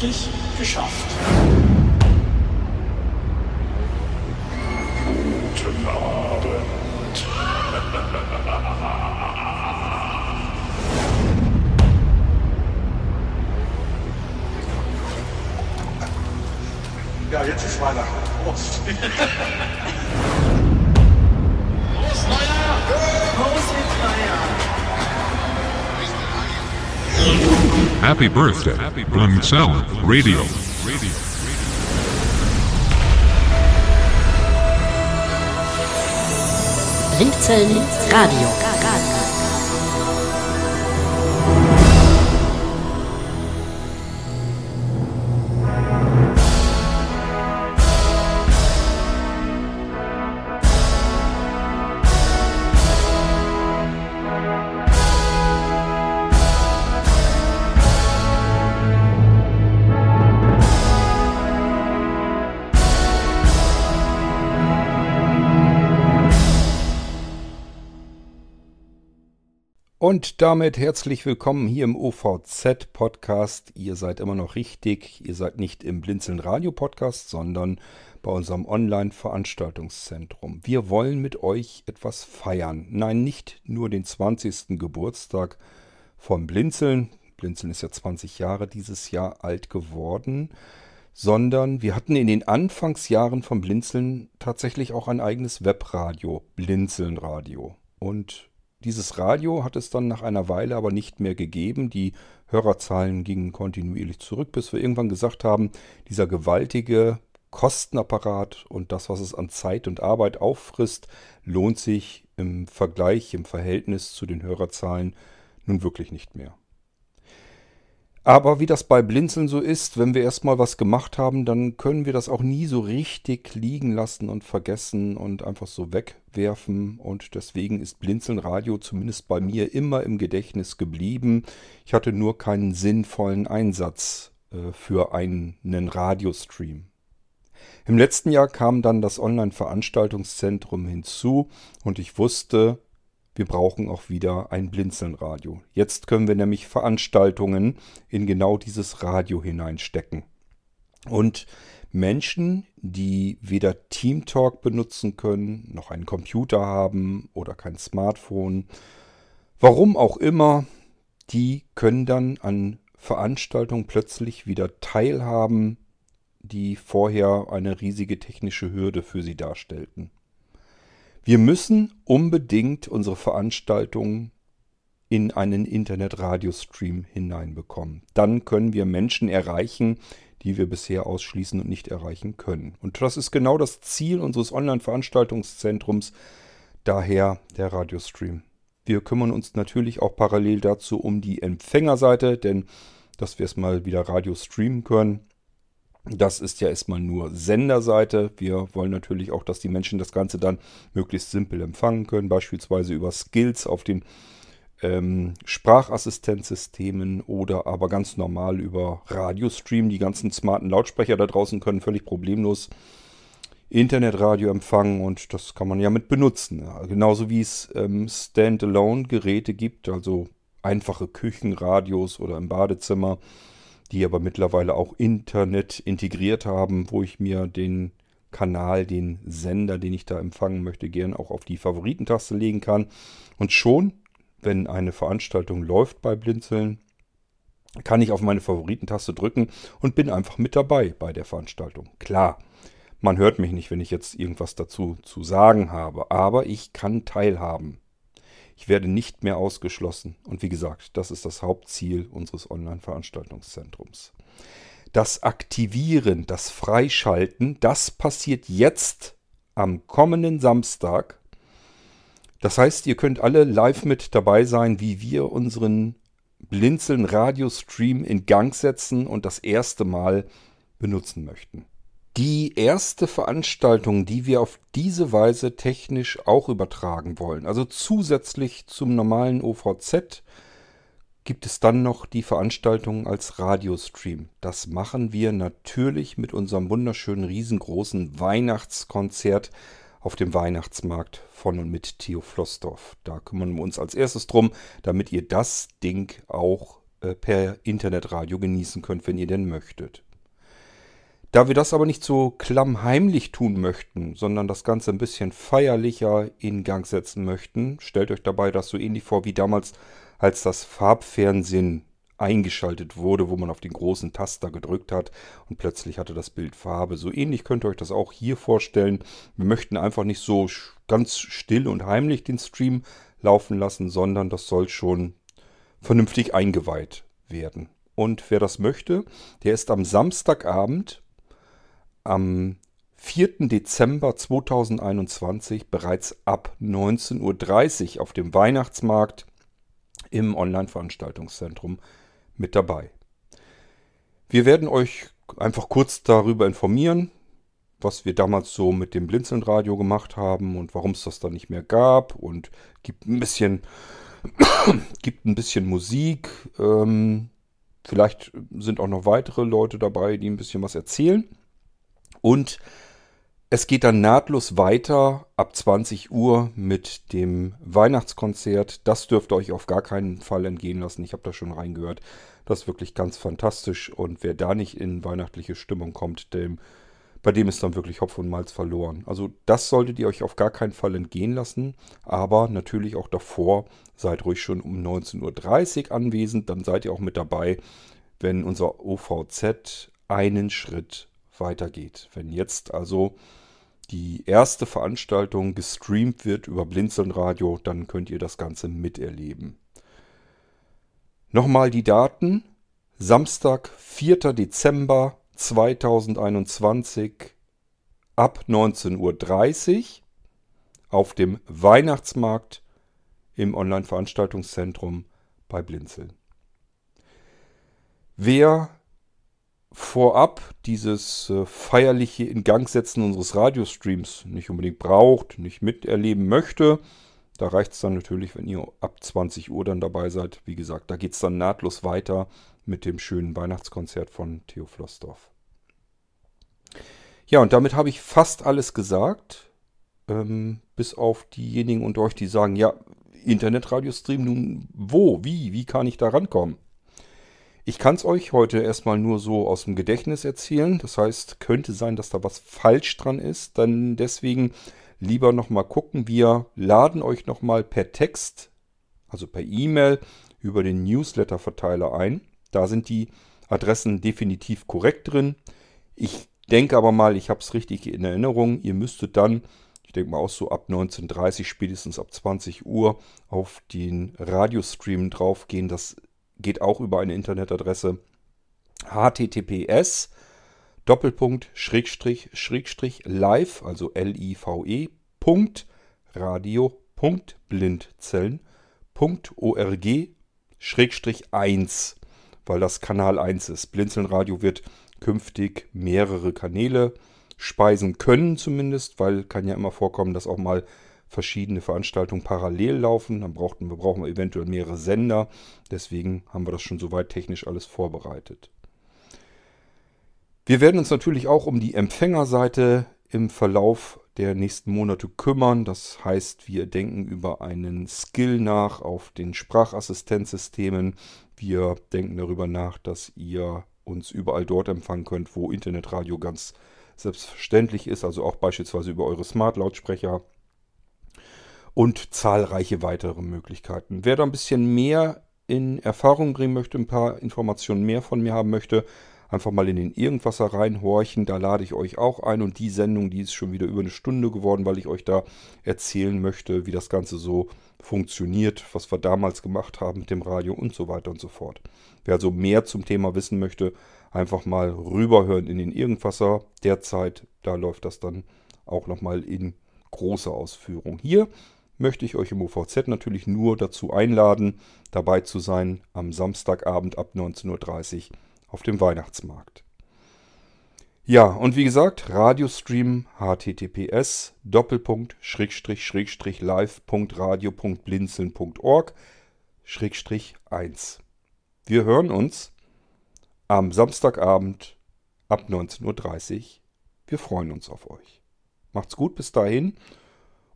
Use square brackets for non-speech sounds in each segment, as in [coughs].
endlich geschafft. Guten Abend. Ja, jetzt ist Weihnachten. Prost. [laughs] Happy birthday, Blimzell Radio. Blinzeln Radio. Und damit herzlich willkommen hier im OVZ-Podcast. Ihr seid immer noch richtig. Ihr seid nicht im Blinzeln Radio-Podcast, sondern bei unserem Online-Veranstaltungszentrum. Wir wollen mit euch etwas feiern. Nein, nicht nur den 20. Geburtstag von Blinzeln. Blinzeln ist ja 20 Jahre dieses Jahr alt geworden. Sondern wir hatten in den Anfangsjahren von Blinzeln tatsächlich auch ein eigenes Webradio, Blinzeln Radio. Und dieses Radio hat es dann nach einer Weile aber nicht mehr gegeben. Die Hörerzahlen gingen kontinuierlich zurück, bis wir irgendwann gesagt haben, dieser gewaltige Kostenapparat und das, was es an Zeit und Arbeit auffrisst, lohnt sich im Vergleich, im Verhältnis zu den Hörerzahlen nun wirklich nicht mehr. Aber wie das bei Blinzeln so ist, wenn wir erstmal was gemacht haben, dann können wir das auch nie so richtig liegen lassen und vergessen und einfach so wegwerfen. Und deswegen ist Blinzeln Radio zumindest bei mir immer im Gedächtnis geblieben. Ich hatte nur keinen sinnvollen Einsatz äh, für einen Radiostream. Im letzten Jahr kam dann das Online-Veranstaltungszentrum hinzu und ich wusste, wir brauchen auch wieder ein Blinzelnradio. Jetzt können wir nämlich Veranstaltungen in genau dieses Radio hineinstecken. Und Menschen, die weder Teamtalk benutzen können, noch einen Computer haben oder kein Smartphone, warum auch immer, die können dann an Veranstaltungen plötzlich wieder teilhaben, die vorher eine riesige technische Hürde für sie darstellten. Wir müssen unbedingt unsere Veranstaltungen in einen Internet-Radiostream hineinbekommen. Dann können wir Menschen erreichen, die wir bisher ausschließen und nicht erreichen können. Und das ist genau das Ziel unseres Online-Veranstaltungszentrums, daher der Radiostream. Wir kümmern uns natürlich auch parallel dazu um die Empfängerseite, denn dass wir es mal wieder Radio streamen können, das ist ja erstmal nur Senderseite. Wir wollen natürlich auch, dass die Menschen das Ganze dann möglichst simpel empfangen können, beispielsweise über Skills auf den ähm, Sprachassistenzsystemen oder aber ganz normal über Radiostream. Die ganzen smarten Lautsprecher da draußen können völlig problemlos Internetradio empfangen und das kann man ja mit benutzen. Genauso wie es ähm, Standalone-Geräte gibt, also einfache Küchenradios oder im Badezimmer die aber mittlerweile auch Internet integriert haben, wo ich mir den Kanal, den Sender, den ich da empfangen möchte, gern auch auf die Favoritentaste legen kann. Und schon, wenn eine Veranstaltung läuft bei Blinzeln, kann ich auf meine Favoritentaste drücken und bin einfach mit dabei bei der Veranstaltung. Klar, man hört mich nicht, wenn ich jetzt irgendwas dazu zu sagen habe, aber ich kann teilhaben. Ich werde nicht mehr ausgeschlossen. Und wie gesagt, das ist das Hauptziel unseres Online-Veranstaltungszentrums. Das Aktivieren, das Freischalten, das passiert jetzt am kommenden Samstag. Das heißt, ihr könnt alle live mit dabei sein, wie wir unseren Blinzeln Radiostream in Gang setzen und das erste Mal benutzen möchten die erste Veranstaltung, die wir auf diese Weise technisch auch übertragen wollen. Also zusätzlich zum normalen OVZ gibt es dann noch die Veranstaltung als Radiostream. Das machen wir natürlich mit unserem wunderschönen riesengroßen Weihnachtskonzert auf dem Weihnachtsmarkt von und mit Theo Flossdorf. Da kümmern wir uns als erstes drum, damit ihr das Ding auch äh, per Internetradio genießen könnt, wenn ihr denn möchtet. Da wir das aber nicht so klammheimlich tun möchten, sondern das Ganze ein bisschen feierlicher in Gang setzen möchten, stellt euch dabei das so ähnlich vor wie damals, als das Farbfernsehen eingeschaltet wurde, wo man auf den großen Taster gedrückt hat und plötzlich hatte das Bild Farbe. So ähnlich könnt ihr euch das auch hier vorstellen. Wir möchten einfach nicht so ganz still und heimlich den Stream laufen lassen, sondern das soll schon vernünftig eingeweiht werden. Und wer das möchte, der ist am Samstagabend, am 4. Dezember 2021 bereits ab 19.30 Uhr auf dem Weihnachtsmarkt im Online-Veranstaltungszentrum mit dabei. Wir werden euch einfach kurz darüber informieren, was wir damals so mit dem Blinzeln-Radio gemacht haben und warum es das dann nicht mehr gab und gibt ein bisschen, [coughs] gibt ein bisschen Musik. Ähm, vielleicht sind auch noch weitere Leute dabei, die ein bisschen was erzählen. Und es geht dann nahtlos weiter ab 20 Uhr mit dem Weihnachtskonzert. Das dürft ihr euch auf gar keinen Fall entgehen lassen. Ich habe da schon reingehört. Das ist wirklich ganz fantastisch. Und wer da nicht in weihnachtliche Stimmung kommt, dem, bei dem ist dann wirklich Hopf und Malz verloren. Also das solltet ihr euch auf gar keinen Fall entgehen lassen. Aber natürlich auch davor seid ruhig schon um 19.30 Uhr anwesend. Dann seid ihr auch mit dabei, wenn unser OVZ einen Schritt weitergeht. Wenn jetzt also die erste Veranstaltung gestreamt wird über Blinzeln Radio, dann könnt ihr das Ganze miterleben. Nochmal die Daten. Samstag, 4. Dezember 2021 ab 19.30 Uhr auf dem Weihnachtsmarkt im Online-Veranstaltungszentrum bei Blinzeln. Wer vorab dieses äh, feierliche Ingangsetzen unseres Radiostreams nicht unbedingt braucht, nicht miterleben möchte, da reicht es dann natürlich, wenn ihr ab 20 Uhr dann dabei seid. Wie gesagt, da geht es dann nahtlos weiter mit dem schönen Weihnachtskonzert von Theo Flossdorf. Ja, und damit habe ich fast alles gesagt. Ähm, bis auf diejenigen unter euch, die sagen, ja, Internetradiostream, nun wo, wie, wie kann ich da rankommen? Ich kann es euch heute erstmal nur so aus dem Gedächtnis erzählen. Das heißt, könnte sein, dass da was falsch dran ist. Dann deswegen lieber nochmal gucken. Wir laden euch nochmal per Text, also per E-Mail, über den Newsletter-Verteiler ein. Da sind die Adressen definitiv korrekt drin. Ich denke aber mal, ich habe es richtig in Erinnerung. Ihr müsstet dann, ich denke mal auch so ab 19.30 spätestens ab 20 Uhr auf den Radiostream draufgehen. Das geht auch über eine Internetadresse https Doppelpunkt Schrägstrich Schrägstrich live, also L-I-V-E Punkt Radio Punkt Blindzellen.org Schrägstrich 1, weil das Kanal 1 ist. Blinzelnradio wird künftig mehrere Kanäle speisen können zumindest, weil kann ja immer vorkommen, dass auch mal verschiedene Veranstaltungen parallel laufen. Dann brauchten wir, brauchen wir eventuell mehrere Sender. Deswegen haben wir das schon soweit technisch alles vorbereitet. Wir werden uns natürlich auch um die Empfängerseite im Verlauf der nächsten Monate kümmern. Das heißt, wir denken über einen Skill nach auf den Sprachassistenzsystemen. Wir denken darüber nach, dass ihr uns überall dort empfangen könnt, wo Internetradio ganz selbstverständlich ist, also auch beispielsweise über eure Smart-Lautsprecher und zahlreiche weitere Möglichkeiten. Wer da ein bisschen mehr in Erfahrung bringen möchte, ein paar Informationen mehr von mir haben möchte, einfach mal in den Irgendwasser reinhorchen. Da lade ich euch auch ein und die Sendung, die ist schon wieder über eine Stunde geworden, weil ich euch da erzählen möchte, wie das Ganze so funktioniert, was wir damals gemacht haben mit dem Radio und so weiter und so fort. Wer also mehr zum Thema wissen möchte, einfach mal rüberhören in den Irgendwasser. Derzeit, da läuft das dann auch nochmal in großer Ausführung. Hier möchte ich euch im OVZ natürlich nur dazu einladen, dabei zu sein am Samstagabend ab 19.30 Uhr auf dem Weihnachtsmarkt. Ja, und wie gesagt, Radiostream https Doppelpunkt Schrägstrich Schrägstrich live.radio.blinzeln.org Schrägstrich 1. Wir hören uns am Samstagabend ab 19.30 Uhr. Wir freuen uns auf euch. Macht's gut bis dahin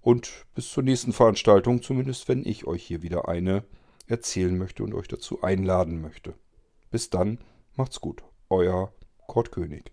und bis zur nächsten Veranstaltung, zumindest wenn ich euch hier wieder eine erzählen möchte und euch dazu einladen möchte. Bis dann, macht's gut. Euer Kurt König.